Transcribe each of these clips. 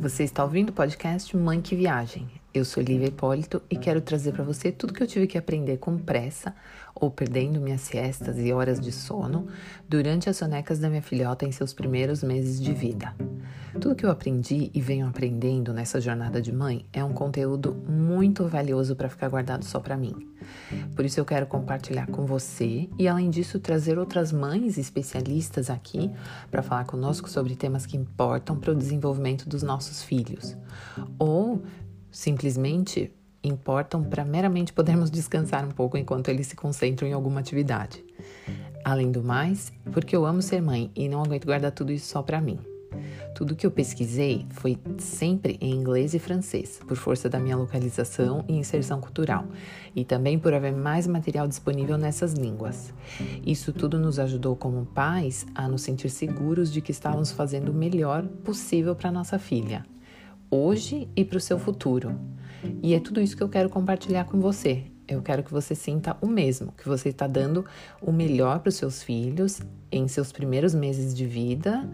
Você está ouvindo o podcast Mãe que Viagem. Eu sou Lívia Hipólito e quero trazer para você tudo que eu tive que aprender com pressa ou perdendo minhas siestas e horas de sono durante as sonecas da minha filhota em seus primeiros meses de vida. Tudo que eu aprendi e venho aprendendo nessa jornada de mãe é um conteúdo muito valioso para ficar guardado só para mim. Por isso eu quero compartilhar com você e além disso trazer outras mães especialistas aqui para falar conosco sobre temas que importam para o desenvolvimento dos nossos filhos ou simplesmente importam para meramente podermos descansar um pouco enquanto eles se concentram em alguma atividade. Além do mais, porque eu amo ser mãe e não aguento guardar tudo isso só para mim. Tudo que eu pesquisei foi sempre em inglês e francês, por força da minha localização e inserção cultural, e também por haver mais material disponível nessas línguas. Isso tudo nos ajudou como pais a nos sentir seguros de que estávamos fazendo o melhor possível para nossa filha, hoje e para o seu futuro. E é tudo isso que eu quero compartilhar com você. Eu quero que você sinta o mesmo, que você está dando o melhor para os seus filhos em seus primeiros meses de vida,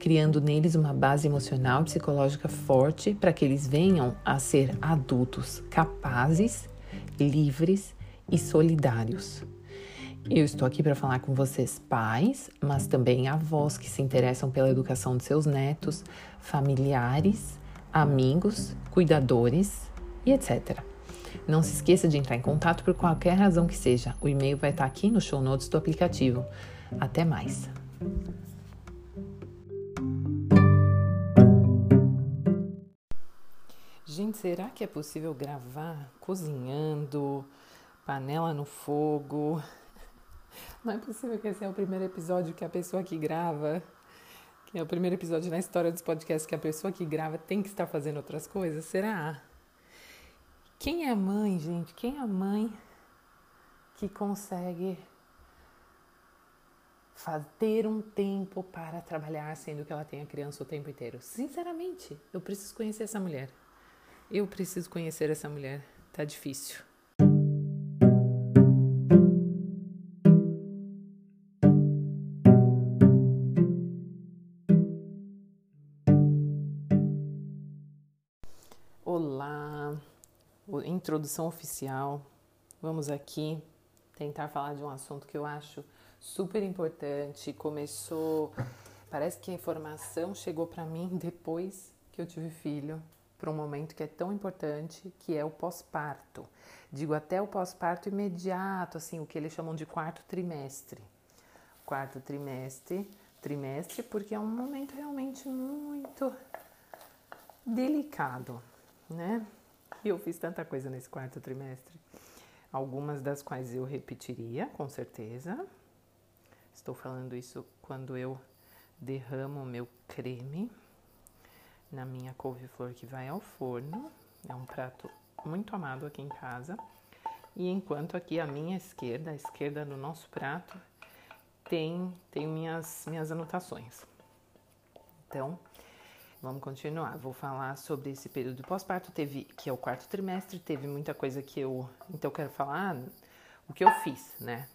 criando neles uma base emocional e psicológica forte para que eles venham a ser adultos capazes, livres e solidários. Eu estou aqui para falar com vocês, pais, mas também avós que se interessam pela educação de seus netos, familiares, amigos, cuidadores e etc. Não se esqueça de entrar em contato por qualquer razão que seja. O e-mail vai estar aqui no show notes do aplicativo. Até mais. Gente, será que é possível gravar cozinhando, panela no fogo? Não é possível que esse é o primeiro episódio que a pessoa que grava, que é o primeiro episódio na história dos podcasts que a pessoa que grava tem que estar fazendo outras coisas? Será? Quem é mãe, gente? Quem é mãe que consegue ter um tempo para trabalhar sendo que ela tem a criança o tempo inteiro? Sinceramente, eu preciso conhecer essa mulher. Eu preciso conhecer essa mulher. Tá difícil. introdução oficial, vamos aqui tentar falar de um assunto que eu acho super importante. Começou, parece que a informação chegou para mim depois que eu tive filho, para um momento que é tão importante, que é o pós-parto. Digo até o pós-parto imediato, assim, o que eles chamam de quarto trimestre. Quarto trimestre, trimestre, porque é um momento realmente muito delicado, né? E eu fiz tanta coisa nesse quarto trimestre. Algumas das quais eu repetiria, com certeza. Estou falando isso quando eu derramo meu creme na minha couve-flor que vai ao forno. É um prato muito amado aqui em casa. E enquanto aqui à minha esquerda, a esquerda do nosso prato, tem, tem minhas, minhas anotações. Então, Vamos continuar. Vou falar sobre esse período pós-parto, teve que é o quarto trimestre, teve muita coisa que eu, então eu quero falar o que eu fiz, né?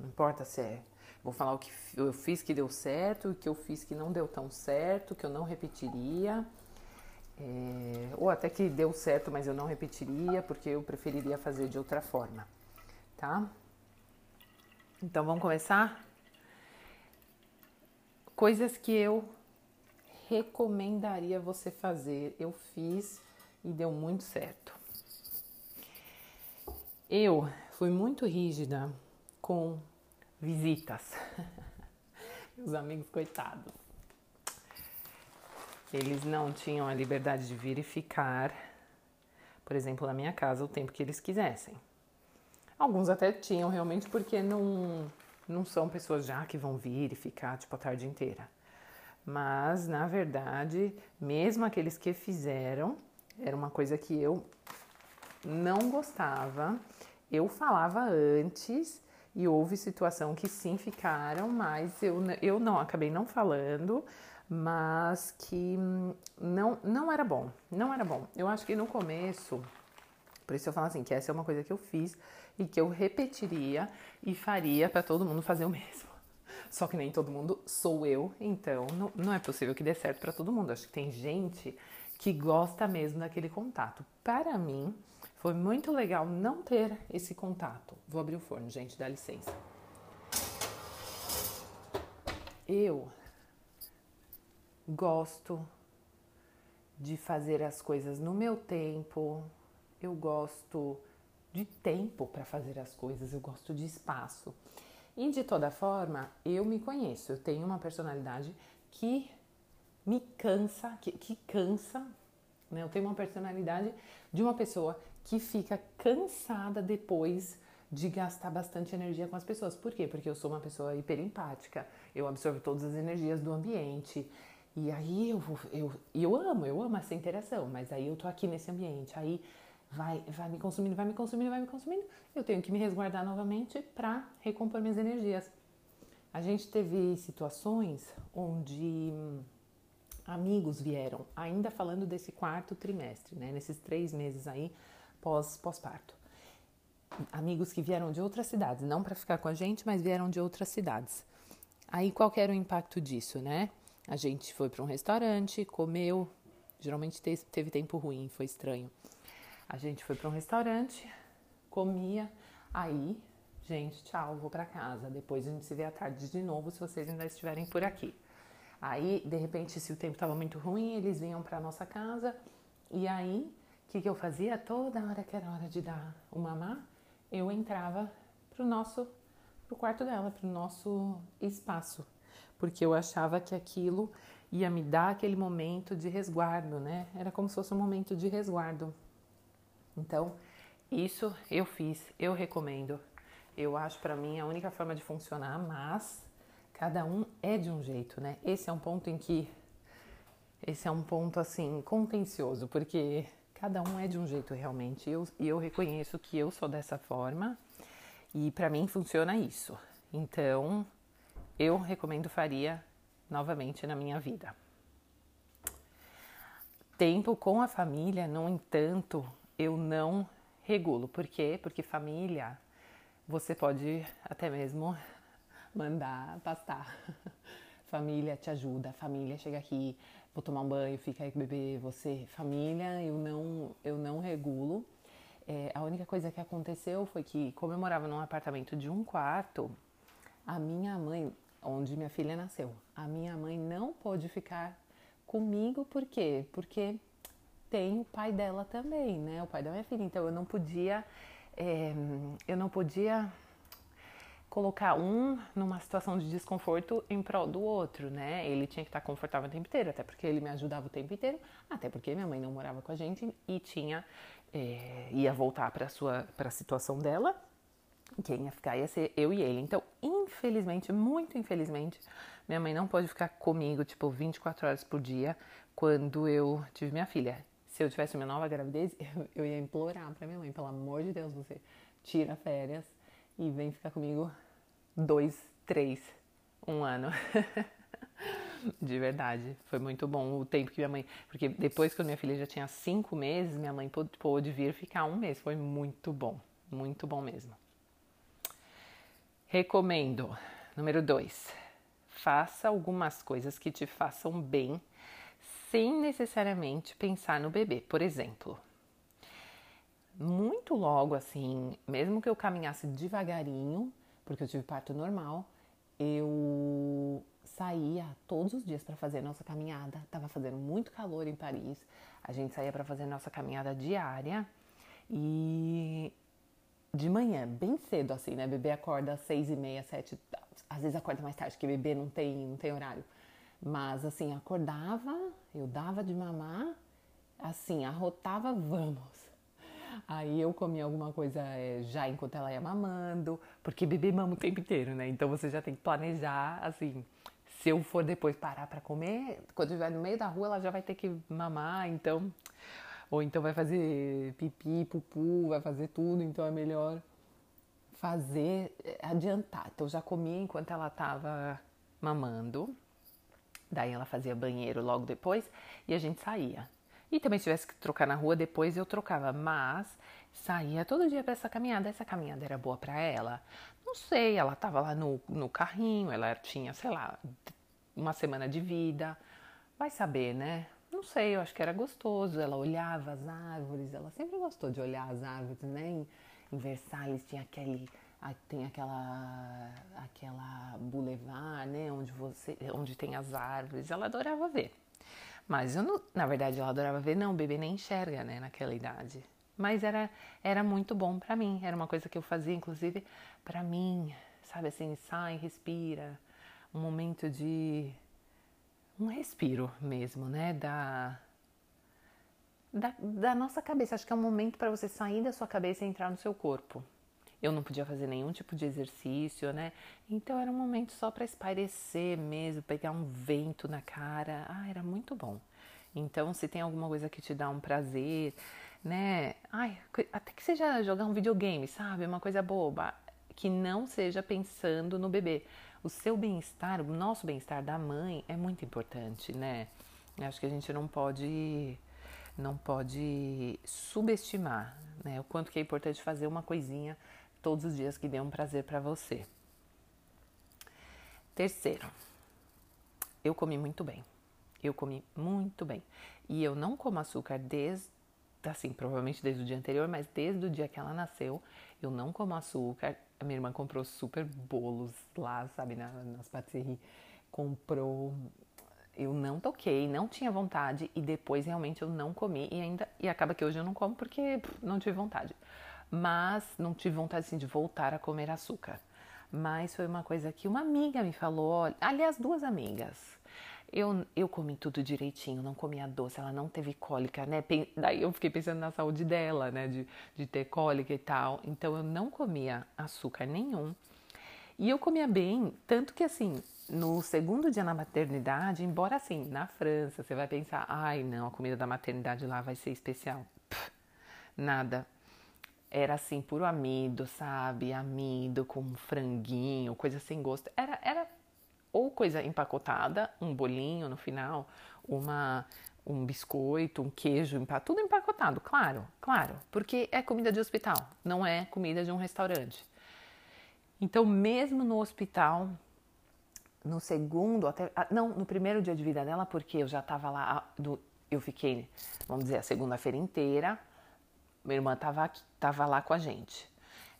Não importa se é, vou falar o que eu fiz que deu certo, o que eu fiz que não deu tão certo, que eu não repetiria, é, ou até que deu certo, mas eu não repetiria porque eu preferiria fazer de outra forma, tá? Então vamos começar. Coisas que eu recomendaria você fazer. Eu fiz e deu muito certo. Eu fui muito rígida com visitas. Meus amigos coitados. Eles não tinham a liberdade de vir e ficar, por exemplo, na minha casa o tempo que eles quisessem. Alguns até tinham realmente porque não não são pessoas já que vão vir e ficar tipo a tarde inteira. Mas, na verdade, mesmo aqueles que fizeram, era uma coisa que eu não gostava. Eu falava antes e houve situação que sim ficaram, mas eu, eu não, acabei não falando, mas que não, não era bom, não era bom. Eu acho que no começo, por isso eu falo assim, que essa é uma coisa que eu fiz e que eu repetiria e faria para todo mundo fazer o mesmo. Só que nem todo mundo sou eu, então não, não é possível que dê certo para todo mundo. Acho que tem gente que gosta mesmo daquele contato. Para mim, foi muito legal não ter esse contato. Vou abrir o forno, gente, dá licença. Eu gosto de fazer as coisas no meu tempo, eu gosto de tempo para fazer as coisas, eu gosto de espaço. E de toda forma, eu me conheço, eu tenho uma personalidade que me cansa, que, que cansa, né? Eu tenho uma personalidade de uma pessoa que fica cansada depois de gastar bastante energia com as pessoas. Por quê? Porque eu sou uma pessoa hiperempática, eu absorvo todas as energias do ambiente. E aí eu, eu, eu amo, eu amo essa interação, mas aí eu tô aqui nesse ambiente, aí vai, vai me consumindo, vai me consumindo, vai me consumindo. Eu tenho que me resguardar novamente para recompor minhas energias. A gente teve situações onde hum, amigos vieram, ainda falando desse quarto trimestre, né? Nesses três meses aí pós pós-parto. Amigos que vieram de outras cidades, não para ficar com a gente, mas vieram de outras cidades. Aí qual era o impacto disso, né? A gente foi para um restaurante, comeu, geralmente teve tempo ruim, foi estranho. A gente foi para um restaurante, comia, aí, gente, tchau, vou para casa. Depois a gente se vê à tarde de novo se vocês ainda estiverem por aqui. Aí, de repente, se o tempo estava muito ruim, eles vinham para nossa casa e aí, o que, que eu fazia? Toda hora que era hora de dar o mamá, eu entrava pro nosso, pro quarto dela, pro nosso espaço, porque eu achava que aquilo ia me dar aquele momento de resguardo, né? Era como se fosse um momento de resguardo. Então, isso eu fiz, eu recomendo. Eu acho para mim a única forma de funcionar, mas cada um é de um jeito, né? Esse é um ponto em que esse é um ponto assim contencioso, porque cada um é de um jeito realmente. E eu, eu reconheço que eu sou dessa forma e para mim funciona isso. Então, eu recomendo faria novamente na minha vida. Tempo com a família, no entanto, eu não regulo. Por quê? Porque família você pode até mesmo mandar pastar. família te ajuda, família chega aqui, vou tomar um banho, fica aí com o bebê, você, família, eu não, eu não regulo. É, a única coisa que aconteceu foi que, como eu morava num apartamento de um quarto, a minha mãe, onde minha filha nasceu, a minha mãe não pôde ficar comigo, por quê? Porque tem o pai dela também, né? O pai da minha filha. Então eu não podia, é, eu não podia colocar um numa situação de desconforto em prol do outro, né? Ele tinha que estar confortável o tempo inteiro, até porque ele me ajudava o tempo inteiro, até porque minha mãe não morava com a gente e tinha é, ia voltar para sua para a situação dela. Quem ia ficar ia ser eu e ele. Então, infelizmente, muito infelizmente, minha mãe não pode ficar comigo tipo 24 horas por dia quando eu tive minha filha se eu tivesse uma nova gravidez, eu, eu ia implorar pra minha mãe, pelo amor de Deus, você tira férias e vem ficar comigo dois, três, um ano. de verdade, foi muito bom o tempo que minha mãe. Porque depois que minha filha já tinha cinco meses, minha mãe pôde vir ficar um mês. Foi muito bom, muito bom mesmo. Recomendo. Número dois, faça algumas coisas que te façam bem sem necessariamente pensar no bebê. Por exemplo, muito logo assim, mesmo que eu caminhasse devagarinho, porque eu tive parto normal, eu saía todos os dias para fazer nossa caminhada. Tava fazendo muito calor em Paris. A gente saía para fazer nossa caminhada diária e de manhã, bem cedo assim, né? Bebê acorda às seis e meia, sete, às vezes acorda mais tarde, porque bebê não tem, não tem horário. Mas assim, acordava, eu dava de mamar, assim, arrotava, vamos. Aí eu comia alguma coisa é, já enquanto ela ia mamando, porque bebê mama o tempo inteiro, né? Então você já tem que planejar, assim, se eu for depois parar para comer, quando estiver no meio da rua ela já vai ter que mamar, então ou então vai fazer pipi, pupu, vai fazer tudo, então é melhor fazer é, adiantar. Então já comia enquanto ela estava mamando. Daí ela fazia banheiro logo depois e a gente saía. E também se tivesse que trocar na rua, depois eu trocava, mas saía todo dia para essa caminhada. Essa caminhada era boa para ela? Não sei, ela tava lá no, no carrinho, ela tinha, sei lá, uma semana de vida. Vai saber, né? Não sei, eu acho que era gostoso. Ela olhava as árvores, ela sempre gostou de olhar as árvores, né? Em, em Versalhes tinha aquele tem aquela aquela boulevard, né, onde você onde tem as árvores. Ela adorava ver. Mas eu não, na verdade ela adorava ver, não, o bebê nem enxerga, né, naquela idade. Mas era era muito bom para mim, era uma coisa que eu fazia inclusive para mim, sabe assim, sai, respira, um momento de um respiro mesmo, né, da da, da nossa cabeça. Acho que é um momento para você sair da sua cabeça e entrar no seu corpo. Eu não podia fazer nenhum tipo de exercício, né? Então era um momento só para espairecer mesmo, pegar um vento na cara. Ah, era muito bom. Então, se tem alguma coisa que te dá um prazer, né? Ai, até que seja jogar um videogame, sabe? Uma coisa boba, que não seja pensando no bebê. O seu bem-estar, o nosso bem-estar da mãe é muito importante, né? Eu acho que a gente não pode não pode subestimar, né? O quanto que é importante fazer uma coisinha todos os dias que dê um prazer para você. Terceiro, eu comi muito bem. Eu comi muito bem. E eu não como açúcar desde, assim, provavelmente desde o dia anterior, mas desde o dia que ela nasceu, eu não como açúcar. A minha irmã comprou super bolos lá, sabe, na, nas patisseries. Comprou. Eu não toquei, não tinha vontade e depois realmente eu não comi e ainda e acaba que hoje eu não como porque pff, não tive vontade mas não tive vontade assim, de voltar a comer açúcar. Mas foi uma coisa que uma amiga me falou, aliás, duas amigas. Eu, eu comi tudo direitinho, não comia doce, ela não teve cólica, né? Daí eu fiquei pensando na saúde dela, né? De, de ter cólica e tal. Então eu não comia açúcar nenhum. E eu comia bem, tanto que assim, no segundo dia na maternidade, embora assim, na França, você vai pensar, ai não, a comida da maternidade lá vai ser especial. Pff, nada era assim, puro amido, sabe? Amido com franguinho, coisa sem gosto. Era, era ou coisa empacotada, um bolinho no final, uma um biscoito, um queijo, tudo empacotado, claro, claro, porque é comida de hospital, não é comida de um restaurante. Então, mesmo no hospital, no segundo, até ah, não, no primeiro dia de vida dela, porque eu já estava lá, eu fiquei, vamos dizer, a segunda-feira inteira minha irmã tava, aqui, tava lá com a gente.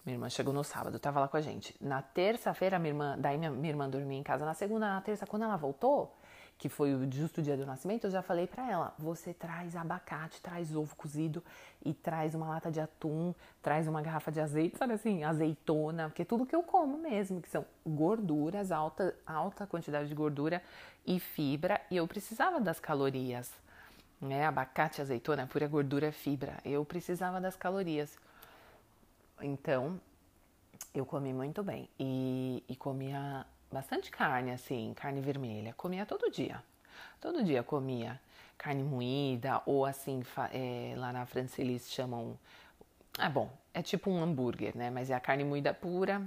Minha irmã chegou no sábado, tava lá com a gente. Na terça-feira, minha irmã, daí minha, minha irmã dormia em casa. Na segunda, na terça, quando ela voltou, que foi o justo dia do nascimento, eu já falei para ela: você traz abacate, traz ovo cozido e traz uma lata de atum, traz uma garrafa de azeite, sabe assim, azeitona, porque é tudo que eu como mesmo, que são gorduras, alta, alta quantidade de gordura e fibra, e eu precisava das calorias né? Abacate, azeitona, pura gordura, fibra. Eu precisava das calorias. Então, eu comi muito bem. E, e comia bastante carne, assim, carne vermelha. Comia todo dia. Todo dia comia carne moída, ou assim, é, lá na França eles chamam. Ah, bom, é tipo um hambúrguer, né? Mas é a carne moída pura,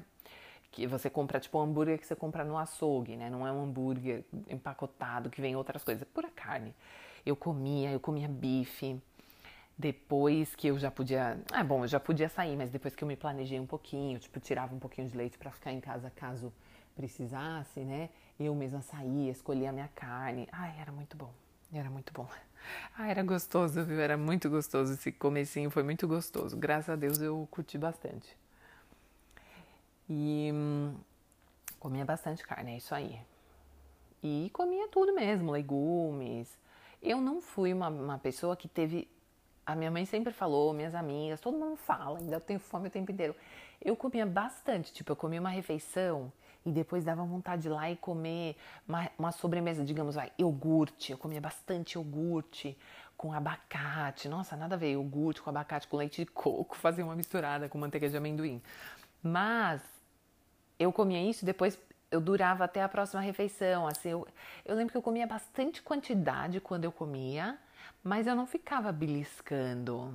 que você compra, tipo um hambúrguer que você compra no açougue, né? Não é um hambúrguer empacotado que vem outras coisas, é pura carne. Eu comia, eu comia bife. Depois que eu já podia. Ah, bom, eu já podia sair, mas depois que eu me planejei um pouquinho, tipo, tirava um pouquinho de leite para ficar em casa caso precisasse, né? Eu mesma saía, escolhia a minha carne. Ai, era muito bom. Era muito bom. Ah, era gostoso, viu? Era muito gostoso. Esse comecinho foi muito gostoso. Graças a Deus eu curti bastante. E hum, comia bastante carne, é isso aí. E comia tudo mesmo, legumes, eu não fui uma, uma pessoa que teve. A minha mãe sempre falou, minhas amigas, todo mundo fala, ainda tenho fome o tempo inteiro. Eu comia bastante, tipo, eu comia uma refeição e depois dava vontade de ir lá e comer uma, uma sobremesa, digamos, vai, iogurte. Eu comia bastante iogurte com abacate. Nossa, nada a ver, iogurte com abacate, com leite de coco, fazer uma misturada com manteiga de amendoim. Mas eu comia isso, depois eu durava até a próxima refeição. Assim, eu, eu lembro que eu comia bastante quantidade quando eu comia, mas eu não ficava beliscando.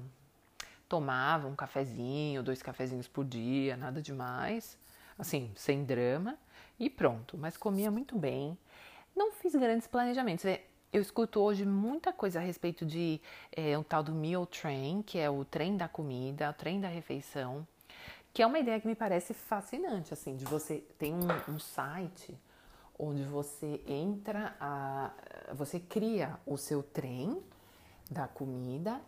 Tomava um cafezinho, dois cafezinhos por dia, nada demais, assim, sem drama, e pronto. Mas comia muito bem. Não fiz grandes planejamentos. É, eu escuto hoje muita coisa a respeito de é, um tal do meal train, que é o trem da comida, o trem da refeição que é uma ideia que me parece fascinante, assim, de você tem um, um site onde você entra, a, você cria o seu trem da comida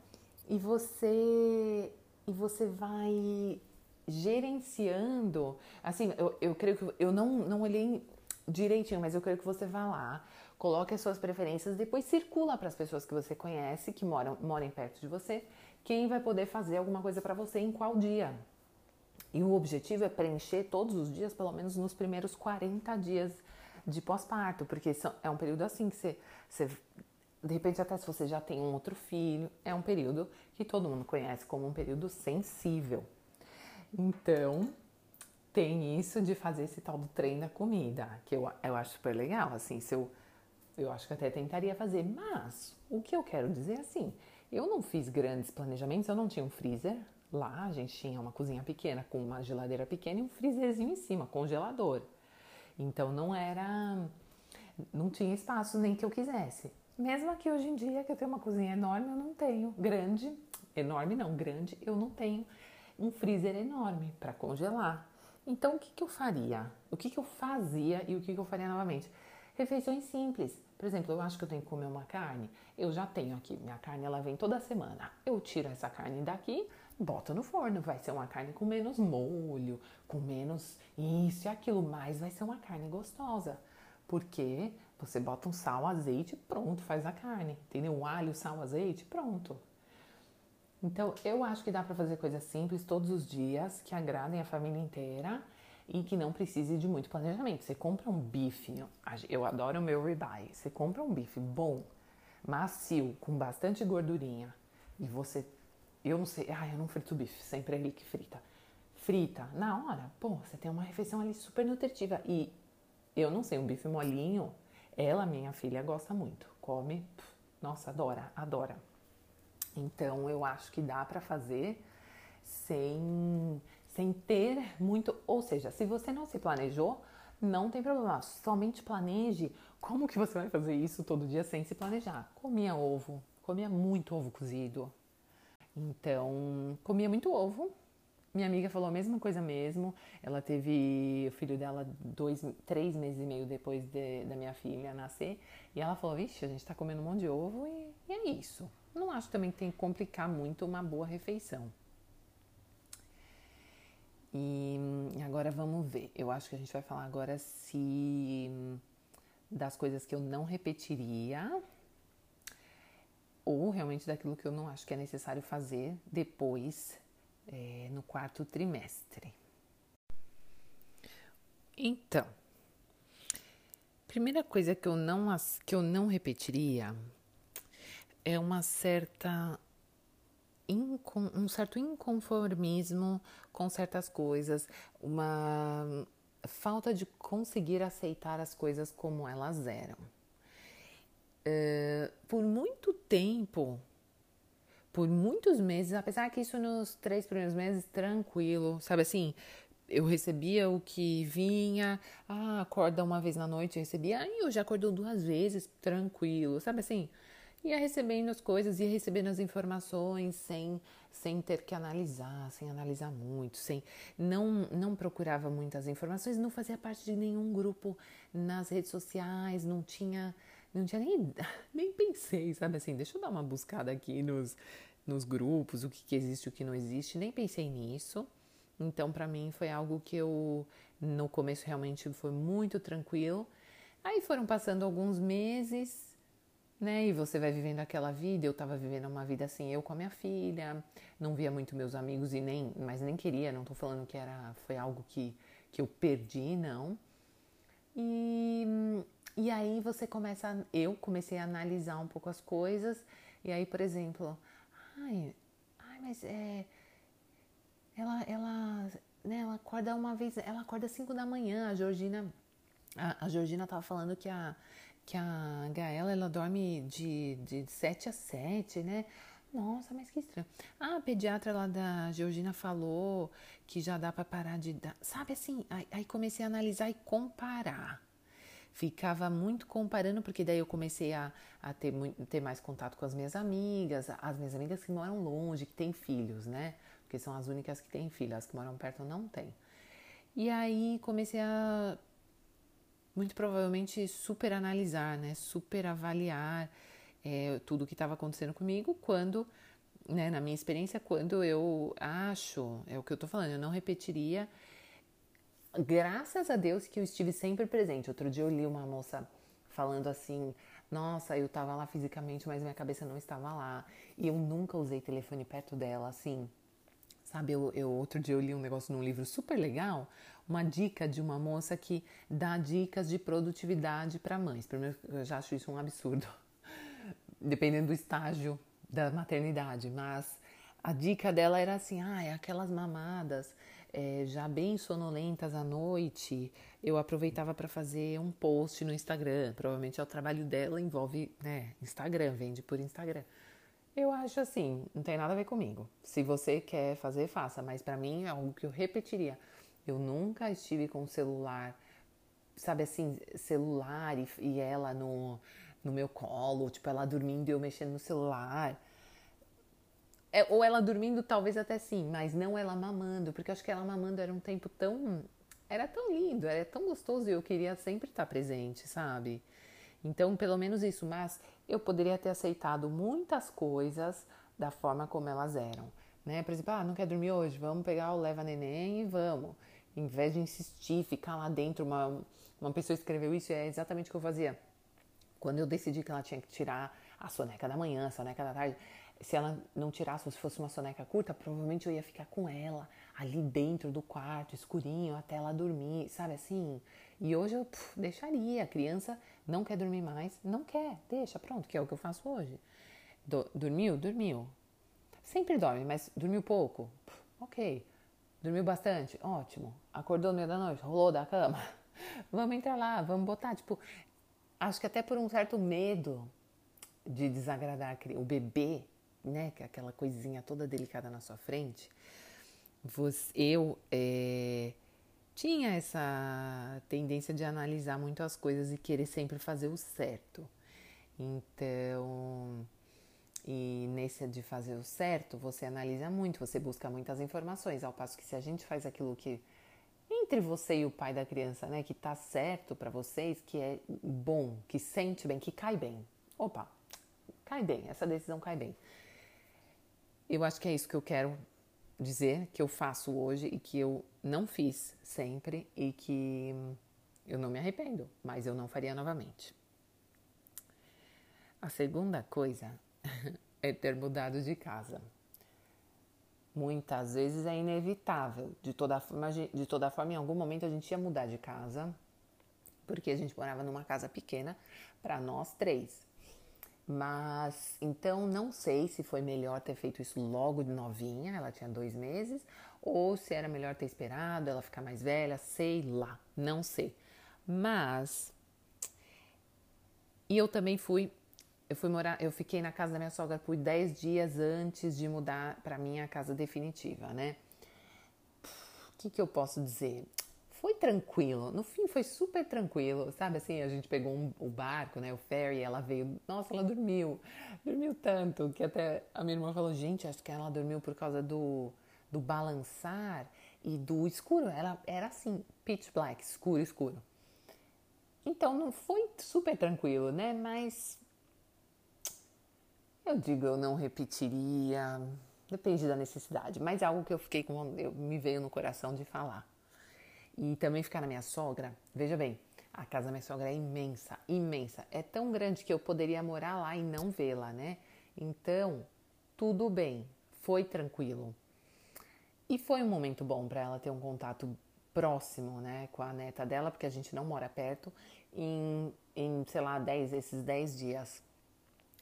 e você e você vai gerenciando. Assim, eu, eu creio que eu não, não olhei direitinho, mas eu creio que você vá lá, coloque as suas preferências, depois circula para as pessoas que você conhece, que moram, moram perto de você, quem vai poder fazer alguma coisa para você em qual dia. E o objetivo é preencher todos os dias, pelo menos nos primeiros 40 dias de pós-parto, porque é um período assim que você, você, de repente, até se você já tem um outro filho, é um período que todo mundo conhece como um período sensível. Então, tem isso de fazer esse tal do trem da comida, que eu, eu acho super legal, assim, se eu, eu acho que até tentaria fazer, mas o que eu quero dizer é assim, eu não fiz grandes planejamentos, eu não tinha um freezer lá, a gente tinha uma cozinha pequena com uma geladeira pequena e um freezerzinho em cima, congelador. Então não era, não tinha espaço nem que eu quisesse. Mesmo aqui hoje em dia, que eu tenho uma cozinha enorme, eu não tenho. Grande, enorme não, grande, eu não tenho um freezer enorme para congelar. Então, o que, que eu faria? O que, que eu fazia e o que, que eu faria novamente? Refeições simples. Por exemplo, eu acho que eu tenho que comer uma carne. Eu já tenho aqui, minha carne ela vem toda semana. Eu tiro essa carne daqui, boto no forno. Vai ser uma carne com menos molho, com menos isso e aquilo, mas vai ser uma carne gostosa. Porque você bota um sal, azeite, pronto, faz a carne. Entendeu? Um alho, sal, azeite, pronto. Então, eu acho que dá para fazer coisas simples todos os dias que agradem a família inteira e que não precise de muito planejamento. Você compra um bife, eu adoro o meu ribeye. Você compra um bife bom, macio, com bastante gordurinha e você, eu não sei, ah, eu não frito bife, sempre é que frita. Frita na hora, pô, você tem uma refeição ali super nutritiva e eu não sei, um bife molinho, ela, minha filha, gosta muito, come, nossa, adora, adora. Então eu acho que dá para fazer sem, sem ter muito. Ou seja, se você não se planejou, não tem problema. Somente planeje como que você vai fazer isso todo dia sem se planejar. Comia ovo, comia muito ovo cozido. Então, comia muito ovo. Minha amiga falou a mesma coisa mesmo. Ela teve o filho dela dois, três meses e meio depois de, da minha filha nascer. E ela falou: Vixe, a gente tá comendo um monte de ovo e, e é isso. Não acho também que tem que complicar muito uma boa refeição. E agora vamos ver. Eu acho que a gente vai falar agora se das coisas que eu não repetiria ou realmente daquilo que eu não acho que é necessário fazer depois é, no quarto trimestre. Então, primeira coisa que eu não que eu não repetiria é uma certa um certo inconformismo com certas coisas, uma falta de conseguir aceitar as coisas como elas eram. Uh, por muito tempo, por muitos meses, apesar que isso nos três primeiros meses, tranquilo, sabe assim, eu recebia o que vinha, ah, acorda uma vez na noite, eu recebia, aí hoje acordou duas vezes, tranquilo, sabe assim, ia recebendo as coisas, ia recebendo as informações sem, sem ter que analisar, sem analisar muito, sem não, não procurava muitas informações, não fazia parte de nenhum grupo nas redes sociais, não tinha, não tinha nem, nem pensei, sabe assim, deixa eu dar uma buscada aqui nos, nos grupos, o que, que existe, o que não existe, nem pensei nisso. Então, para mim, foi algo que eu, no começo, realmente foi muito tranquilo. Aí foram passando alguns meses, né? E você vai vivendo aquela vida. Eu tava vivendo uma vida assim, eu com a minha filha, não via muito meus amigos e nem, mas nem queria. Não tô falando que era, foi algo que que eu perdi, não. E e aí você começa, eu comecei a analisar um pouco as coisas. E aí, por exemplo, ai, ai, mas é, ela, ela, né? Ela acorda uma vez, ela acorda às 5 da manhã. A Georgina, a, a Georgina tava falando que a que a Gaela ela dorme de, de 7 a 7, né? Nossa, mas que estranho. Ah, a pediatra lá da Georgina falou que já dá para parar de dar. Sabe assim? Aí, aí, comecei a analisar e comparar. Ficava muito comparando, porque daí eu comecei a, a ter, ter mais contato com as minhas amigas, as minhas amigas que moram longe, que têm filhos, né? Porque são as únicas que têm filhos, as que moram perto não têm. E aí comecei a muito provavelmente super analisar, né? Super avaliar é, tudo o que estava acontecendo comigo quando, né, na minha experiência, quando eu acho, é o que eu tô falando, eu não repetiria. Graças a Deus que eu estive sempre presente. Outro dia eu li uma moça falando assim: Nossa, eu estava lá fisicamente, mas minha cabeça não estava lá. E eu nunca usei telefone perto dela, assim. Sabe, eu, eu, outro dia eu li um negócio num livro super legal, uma dica de uma moça que dá dicas de produtividade para mães. Primeiro, eu já acho isso um absurdo, dependendo do estágio da maternidade, mas a dica dela era assim: ah, é aquelas mamadas é, já bem sonolentas à noite, eu aproveitava para fazer um post no Instagram. Provavelmente é o trabalho dela envolve né, Instagram, vende por Instagram. Eu acho assim, não tem nada a ver comigo. Se você quer fazer, faça, mas para mim é algo que eu repetiria. Eu nunca estive com o celular, sabe assim, celular e, e ela no, no meu colo, tipo ela dormindo e eu mexendo no celular. É, ou ela dormindo, talvez até sim, mas não ela mamando, porque eu acho que ela mamando era um tempo tão. Era tão lindo, era tão gostoso e eu queria sempre estar presente, sabe? Então, pelo menos isso, mas eu poderia ter aceitado muitas coisas da forma como elas eram, né? Por exemplo, ah, não quer dormir hoje? Vamos pegar o leva neném e vamos. Em vez de insistir, ficar lá dentro, uma, uma pessoa escreveu isso e é exatamente o que eu fazia. Quando eu decidi que ela tinha que tirar a soneca da manhã, a soneca da tarde, se ela não tirasse, se fosse uma soneca curta, provavelmente eu ia ficar com ela ali dentro do quarto, escurinho, até ela dormir, sabe assim? E hoje eu puf, deixaria. A criança não quer dormir mais, não quer, deixa, pronto, que é o que eu faço hoje. Do, dormiu? Dormiu. Sempre dorme, mas dormiu pouco? Puf, ok. Dormiu bastante? Ótimo. Acordou no meio da noite? Rolou da cama? vamos entrar lá, vamos botar. Tipo, acho que até por um certo medo de desagradar o bebê, né? É aquela coisinha toda delicada na sua frente. Você, eu é, tinha essa tendência de analisar muito as coisas e querer sempre fazer o certo. Então, e nesse de fazer o certo, você analisa muito, você busca muitas informações, ao passo que se a gente faz aquilo que entre você e o pai da criança, né, que tá certo para vocês, que é bom, que sente bem, que cai bem. Opa, cai bem, essa decisão cai bem. Eu acho que é isso que eu quero dizer, que eu faço hoje e que eu não fiz sempre e que eu não me arrependo, mas eu não faria novamente. A segunda coisa é ter mudado de casa. Muitas vezes é inevitável, de toda forma, de toda forma, em algum momento a gente ia mudar de casa, porque a gente morava numa casa pequena para nós três. Mas então não sei se foi melhor ter feito isso logo de novinha, ela tinha dois meses, ou se era melhor ter esperado ela ficar mais velha, sei lá, não sei. Mas e eu também fui, eu fui morar, eu fiquei na casa da minha sogra por 10 dias antes de mudar para minha casa definitiva, né? O que, que eu posso dizer? Foi tranquilo. No fim foi super tranquilo, sabe? Assim, a gente pegou um, o barco, né? O ferry, ela veio. Nossa, ela dormiu. Dormiu tanto que até a minha irmã falou: gente, acho que ela dormiu por causa do, do balançar e do escuro. Ela era assim, pitch black, escuro, escuro. Então não foi super tranquilo, né? Mas eu digo, eu não repetiria. Depende da necessidade, mas é algo que eu fiquei com. Eu, me veio no coração de falar. E também ficar na minha sogra, veja bem, a casa da minha sogra é imensa, imensa. É tão grande que eu poderia morar lá e não vê-la, né? Então, tudo bem, foi tranquilo. E foi um momento bom para ela ter um contato próximo, né, com a neta dela, porque a gente não mora perto, em, em sei lá, 10, esses 10 dias.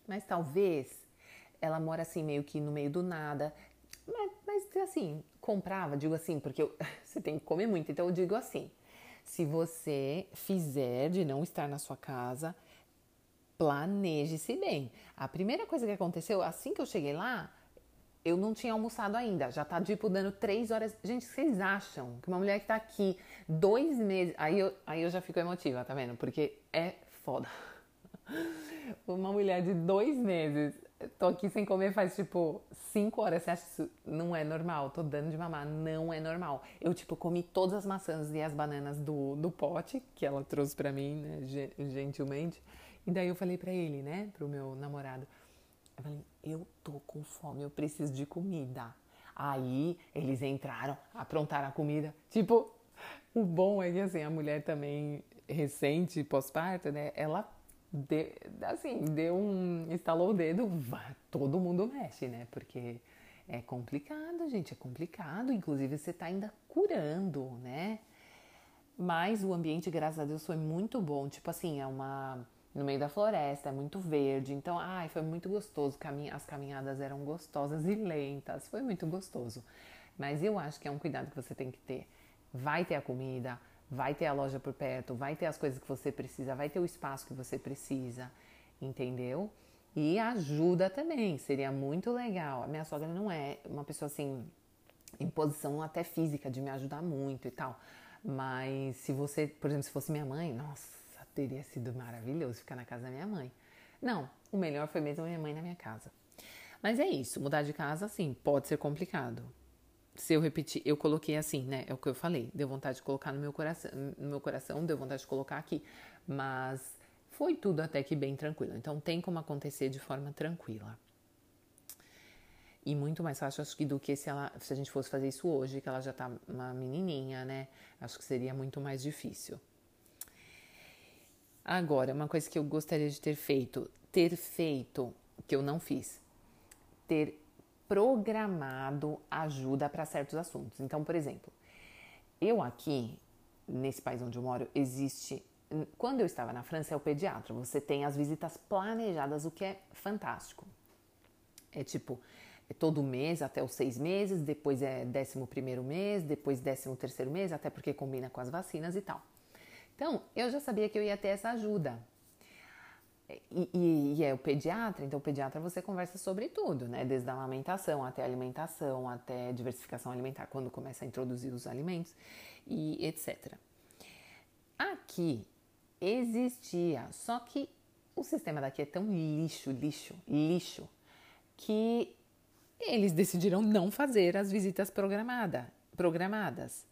Mas talvez ela mora assim, meio que no meio do nada. Mas, mas assim, comprava, digo assim, porque eu, você tem que comer muito. Então eu digo assim: se você fizer de não estar na sua casa, planeje-se bem. A primeira coisa que aconteceu, assim que eu cheguei lá, eu não tinha almoçado ainda. Já tá tipo dando três horas. Gente, vocês acham que uma mulher que tá aqui dois meses. Aí eu, aí eu já fico emotiva, tá vendo? Porque é foda. Uma mulher de dois meses tô aqui sem comer faz tipo 5 horas. Você acha que isso não é normal? Tô dando de mamar. Não é normal. Eu, tipo, comi todas as maçãs e as bananas do, do pote que ela trouxe pra mim, né? Gentilmente. E daí eu falei pra ele, né? Pro meu namorado. Eu falei, eu tô com fome, eu preciso de comida. Aí eles entraram, aprontaram a comida. Tipo, o bom é que assim, a mulher também recente, pós-parto, né? Ela de, assim, deu um. instalou o dedo, todo mundo mexe, né? Porque é complicado, gente, é complicado. Inclusive, você tá ainda curando, né? Mas o ambiente, graças a Deus, foi muito bom. Tipo assim, é uma. no meio da floresta, é muito verde. Então, ai, foi muito gostoso. As caminhadas eram gostosas e lentas. Foi muito gostoso. Mas eu acho que é um cuidado que você tem que ter. Vai ter a comida, vai ter a loja por perto, vai ter as coisas que você precisa, vai ter o espaço que você precisa, entendeu? E ajuda também, seria muito legal. A minha sogra não é uma pessoa assim, em posição até física de me ajudar muito e tal. Mas se você, por exemplo, se fosse minha mãe, nossa, teria sido maravilhoso ficar na casa da minha mãe. Não, o melhor foi mesmo minha mãe na minha casa. Mas é isso, mudar de casa, assim, pode ser complicado se eu repetir, eu coloquei assim, né? É o que eu falei. Deu vontade de colocar no meu coração, no meu coração, deu vontade de colocar aqui. Mas foi tudo até que bem tranquilo. Então tem como acontecer de forma tranquila. E muito mais fácil, acho que do que se, ela, se a gente fosse fazer isso hoje, que ela já tá uma menininha, né? Acho que seria muito mais difícil. Agora, uma coisa que eu gostaria de ter feito, ter feito, que eu não fiz, ter programado ajuda para certos assuntos. Então, por exemplo, eu aqui, nesse país onde eu moro, existe. Quando eu estava na França, é o pediatra. Você tem as visitas planejadas, o que é fantástico. É tipo, é todo mês até os seis meses, depois é décimo primeiro mês, depois décimo terceiro mês, até porque combina com as vacinas e tal. Então, eu já sabia que eu ia ter essa ajuda. E, e, é o pediatra, então o pediatra você conversa sobre tudo, né? Desde a amamentação até a alimentação, até diversificação alimentar, quando começa a introduzir os alimentos e etc. Aqui existia, só que o sistema daqui é tão lixo, lixo, lixo, que eles decidiram não fazer as visitas programada, programadas.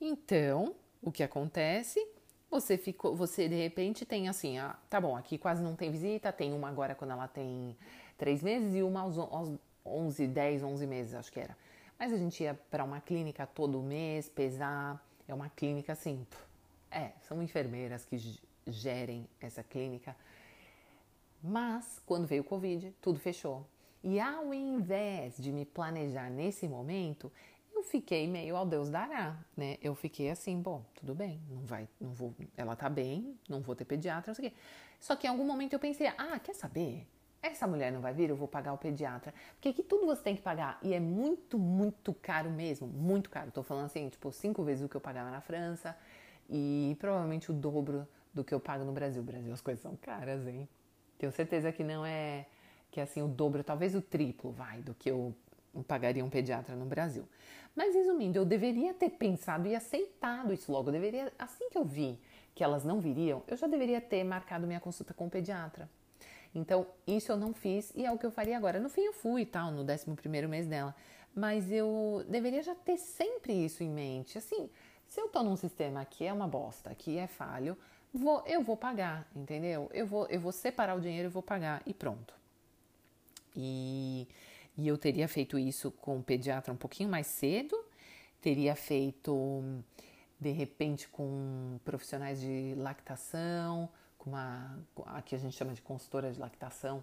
Então, o que acontece? Você ficou, você de repente tem assim, tá bom, aqui quase não tem visita, tem uma agora quando ela tem três meses e uma aos, aos 11, 10, 11 meses, acho que era. Mas a gente ia para uma clínica todo mês, pesar, é uma clínica assim, é, são enfermeiras que gerem essa clínica. Mas quando veio o Covid, tudo fechou. E ao invés de me planejar nesse momento, eu fiquei meio ao Deus dará, né? Eu fiquei assim, bom, tudo bem, não vai, não vou, ela tá bem, não vou ter pediatra, não sei o quê. Só que em algum momento eu pensei, ah, quer saber? Essa mulher não vai vir, eu vou pagar o pediatra. Porque aqui tudo você tem que pagar. E é muito, muito caro mesmo. Muito caro. Tô falando assim, tipo, cinco vezes o que eu pagava na França. E provavelmente o dobro do que eu pago no Brasil. Brasil as coisas são caras, hein? Tenho certeza que não é que assim o dobro, talvez o triplo, vai, do que eu pagaria um pediatra no Brasil. Mas resumindo, eu deveria ter pensado e aceitado isso logo. Eu deveria, assim que eu vi que elas não viriam, eu já deveria ter marcado minha consulta com o pediatra. Então, isso eu não fiz e é o que eu faria agora. No fim, eu fui e tal, no 11 mês dela. Mas eu deveria já ter sempre isso em mente. Assim, se eu tô num sistema que é uma bosta, que é falho, vou, eu vou pagar, entendeu? Eu vou, eu vou separar o dinheiro e vou pagar e pronto. E e eu teria feito isso com o pediatra um pouquinho mais cedo, teria feito de repente com profissionais de lactação, com uma aqui a gente chama de consultora de lactação,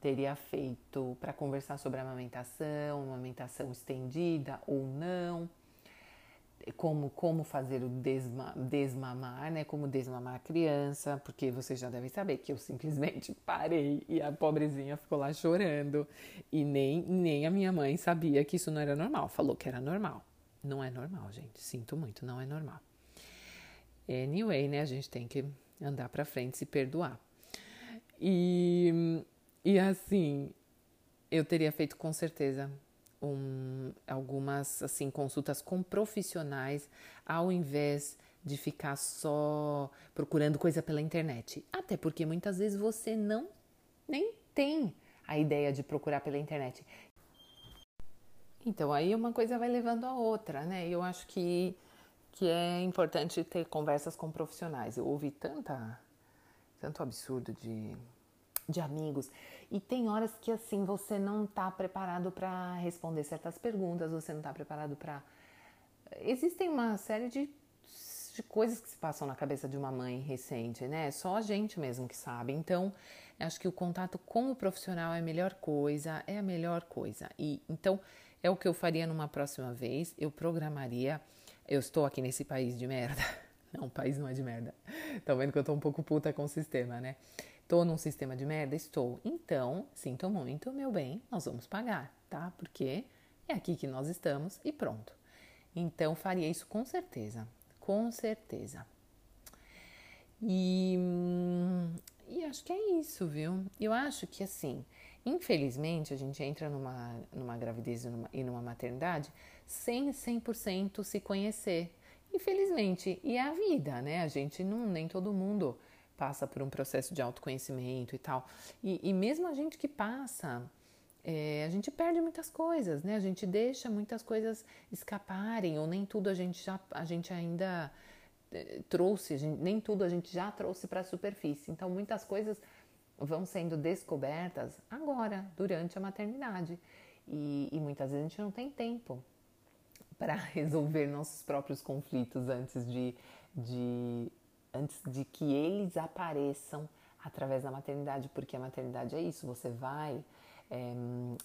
teria feito para conversar sobre a amamentação, amamentação estendida ou não como, como fazer o desma, desmamar, né? Como desmamar a criança, porque vocês já devem saber que eu simplesmente parei e a pobrezinha ficou lá chorando. E nem, nem a minha mãe sabia que isso não era normal, falou que era normal. Não é normal, gente. Sinto muito, não é normal. Anyway, né? A gente tem que andar pra frente e se perdoar. E, e assim, eu teria feito com certeza um, algumas assim consultas com profissionais ao invés de ficar só procurando coisa pela internet. Até porque muitas vezes você não nem tem a ideia de procurar pela internet. Então aí uma coisa vai levando a outra, né? Eu acho que, que é importante ter conversas com profissionais. Eu ouvi tanta, tanto absurdo de, de amigos. E tem horas que assim você não está preparado para responder certas perguntas, você não está preparado para. Existem uma série de, de coisas que se passam na cabeça de uma mãe recente, né? Só a gente mesmo que sabe. Então, acho que o contato com o profissional é a melhor coisa, é a melhor coisa. E então é o que eu faria numa próxima vez. Eu programaria. Eu estou aqui nesse país de merda. Não, o país não é de merda. Tá vendo que eu tô um pouco puta com o sistema, né? Tô num sistema de merda? Estou. Então, sinto muito, meu bem, nós vamos pagar, tá? Porque é aqui que nós estamos e pronto. Então, faria isso com certeza. Com certeza. E, e acho que é isso, viu? Eu acho que assim, Infelizmente, a gente entra numa, numa gravidez e numa, e numa maternidade sem 100% se conhecer. Infelizmente, e é a vida, né? A gente não, nem todo mundo passa por um processo de autoconhecimento e tal. E, e mesmo a gente que passa, é, a gente perde muitas coisas, né? A gente deixa muitas coisas escaparem, ou nem tudo a gente já a gente ainda é, trouxe, gente, nem tudo a gente já trouxe para a superfície. Então, muitas coisas vão sendo descobertas agora, durante a maternidade. E, e muitas vezes a gente não tem tempo para resolver nossos próprios conflitos antes de, de, antes de que eles apareçam através da maternidade, porque a maternidade é isso, você vai é,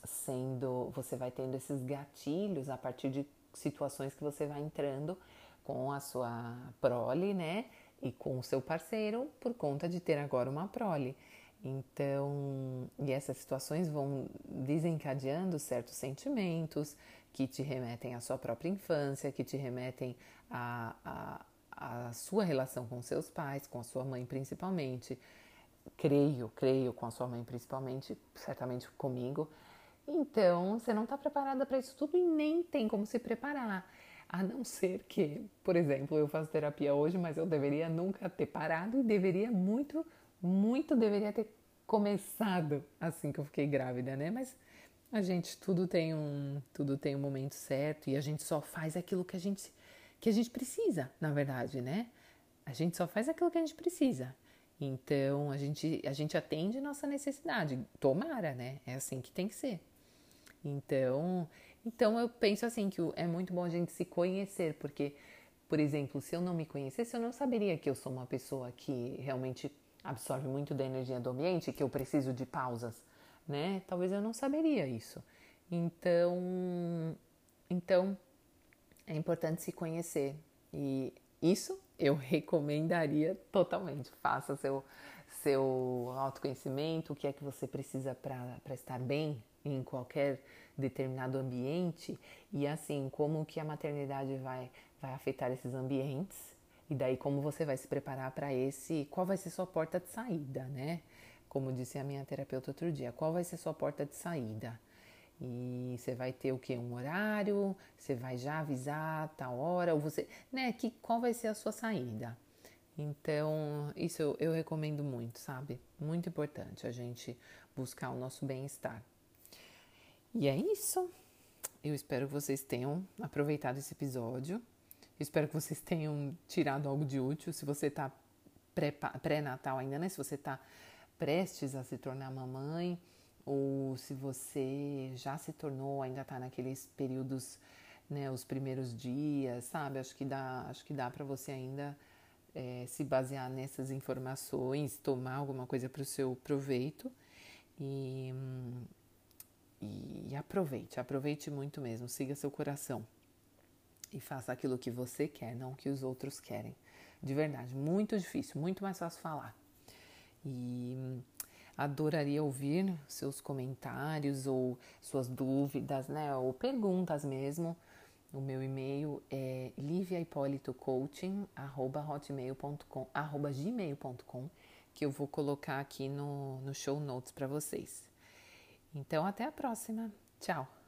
sendo, você vai tendo esses gatilhos a partir de situações que você vai entrando com a sua prole, né? E com o seu parceiro por conta de ter agora uma prole. Então, e essas situações vão desencadeando certos sentimentos que te remetem à sua própria infância, que te remetem à, à, à sua relação com seus pais, com a sua mãe principalmente. Creio, creio com a sua mãe principalmente, certamente comigo. Então, você não está preparada para isso tudo e nem tem como se preparar. A não ser que, por exemplo, eu faço terapia hoje, mas eu deveria nunca ter parado e deveria muito muito deveria ter começado assim que eu fiquei grávida, né? Mas a gente tudo tem um tudo tem um momento certo e a gente só faz aquilo que a gente que a gente precisa, na verdade, né? A gente só faz aquilo que a gente precisa. Então a gente a gente atende nossa necessidade. Tomara, né? É assim que tem que ser. Então, então eu penso assim que é muito bom a gente se conhecer, porque por exemplo, se eu não me conhecesse, eu não saberia que eu sou uma pessoa que realmente absorve muito da energia do ambiente, que eu preciso de pausas, né? Talvez eu não saberia isso. Então, então é importante se conhecer e isso eu recomendaria totalmente. Faça seu seu autoconhecimento, o que é que você precisa para estar bem em qualquer determinado ambiente e assim como que a maternidade vai vai afetar esses ambientes e daí como você vai se preparar para esse, qual vai ser sua porta de saída, né? Como disse a minha terapeuta outro dia, qual vai ser sua porta de saída? E você vai ter o que? Um horário? Você vai já avisar tal hora? Ou você, né? Que, qual vai ser a sua saída? Então, isso eu, eu recomendo muito, sabe? Muito importante a gente buscar o nosso bem-estar. E é isso. Eu espero que vocês tenham aproveitado esse episódio. Espero que vocês tenham tirado algo de útil. Se você está pré-natal ainda, né? Se você está prestes a se tornar mamãe, ou se você já se tornou, ainda está naqueles períodos, né? Os primeiros dias, sabe? Acho que dá, acho que dá para você ainda é, se basear nessas informações, tomar alguma coisa para o seu proveito e, e aproveite, aproveite muito mesmo, siga seu coração e faça aquilo que você quer, não o que os outros querem. De verdade, muito difícil, muito mais fácil falar. E adoraria ouvir seus comentários ou suas dúvidas, né, ou perguntas mesmo. O meu e-mail é liviahipolitocoaching@hotmail.com, gmail.com, que eu vou colocar aqui no, no show notes para vocês. Então, até a próxima. Tchau!